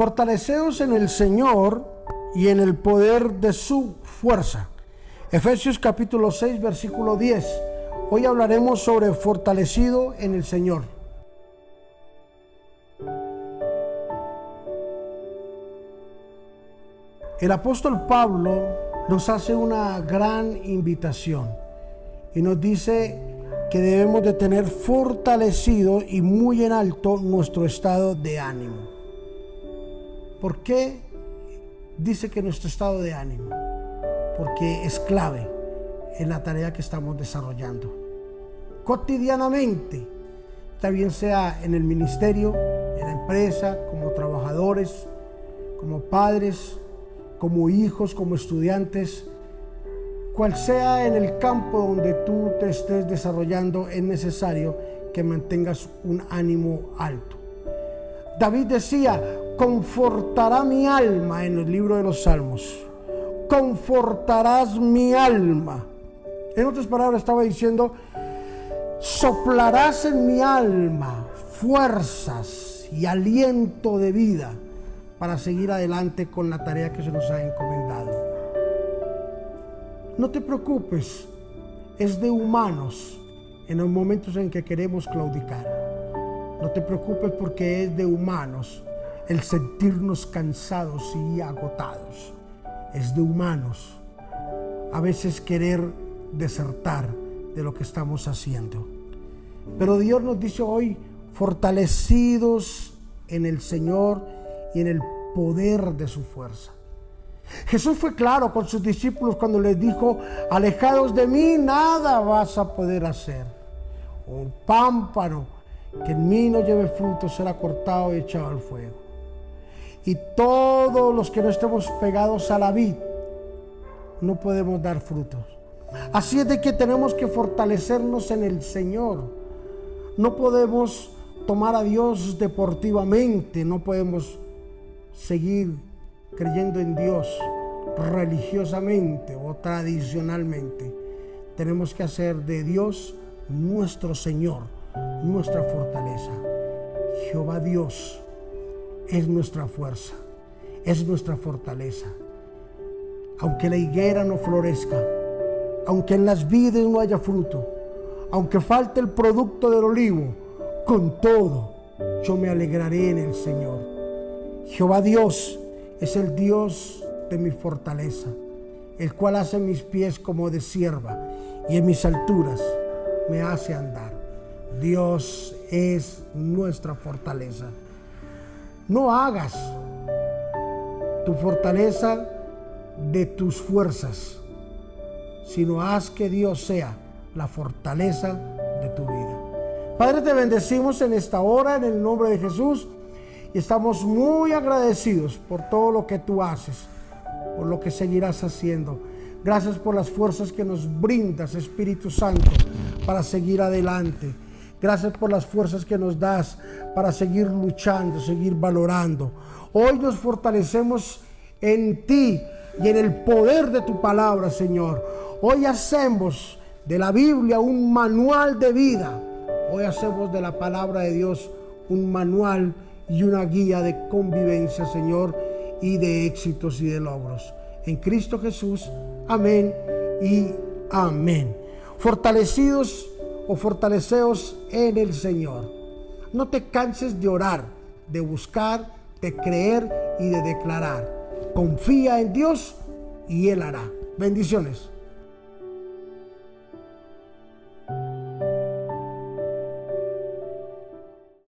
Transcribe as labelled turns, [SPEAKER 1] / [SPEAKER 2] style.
[SPEAKER 1] Fortaleceos en el Señor y en el poder de su fuerza. Efesios capítulo 6, versículo 10. Hoy hablaremos sobre fortalecido en el Señor. El apóstol Pablo nos hace una gran invitación y nos dice que debemos de tener fortalecido y muy en alto nuestro estado de ánimo. ¿Por qué dice que nuestro estado de ánimo? Porque es clave en la tarea que estamos desarrollando. Cotidianamente, también sea en el ministerio, en la empresa, como trabajadores, como padres, como hijos, como estudiantes, cual sea en el campo donde tú te estés desarrollando, es necesario que mantengas un ánimo alto. David decía, confortará mi alma en el libro de los Salmos. Confortarás mi alma. En otras palabras estaba diciendo, soplarás en mi alma fuerzas y aliento de vida para seguir adelante con la tarea que se nos ha encomendado. No te preocupes, es de humanos en los momentos en que queremos claudicar. No te preocupes porque es de humanos el sentirnos cansados y agotados. Es de humanos a veces querer desertar de lo que estamos haciendo. Pero Dios nos dice hoy, fortalecidos en el Señor y en el poder de su fuerza. Jesús fue claro con sus discípulos cuando les dijo, alejados de mí nada vas a poder hacer. Un pámpano que en mí no lleve fruto será cortado y echado al fuego y todos los que no estemos pegados a la vid no podemos dar frutos. Así es de que tenemos que fortalecernos en el Señor. No podemos tomar a Dios deportivamente, no podemos seguir creyendo en Dios religiosamente o tradicionalmente. Tenemos que hacer de Dios nuestro Señor, nuestra fortaleza. Jehová Dios es nuestra fuerza, es nuestra fortaleza. Aunque la higuera no florezca, aunque en las vides no haya fruto, aunque falte el producto del olivo, con todo yo me alegraré en el Señor. Jehová Dios es el Dios de mi fortaleza, el cual hace mis pies como de sierva y en mis alturas me hace andar. Dios es nuestra fortaleza. No hagas tu fortaleza de tus fuerzas, sino haz que Dios sea la fortaleza de tu vida. Padre, te bendecimos en esta hora en el nombre de Jesús y estamos muy agradecidos por todo lo que tú haces, por lo que seguirás haciendo. Gracias por las fuerzas que nos brindas, Espíritu Santo, para seguir adelante. Gracias por las fuerzas que nos das para seguir luchando, seguir valorando. Hoy nos fortalecemos en ti y en el poder de tu palabra, Señor. Hoy hacemos de la Biblia un manual de vida. Hoy hacemos de la palabra de Dios un manual y una guía de convivencia, Señor, y de éxitos y de logros. En Cristo Jesús, amén y amén. Fortalecidos o fortaleceos en el Señor. No te canses de orar, de buscar, de creer y de declarar. Confía en Dios y Él hará. Bendiciones.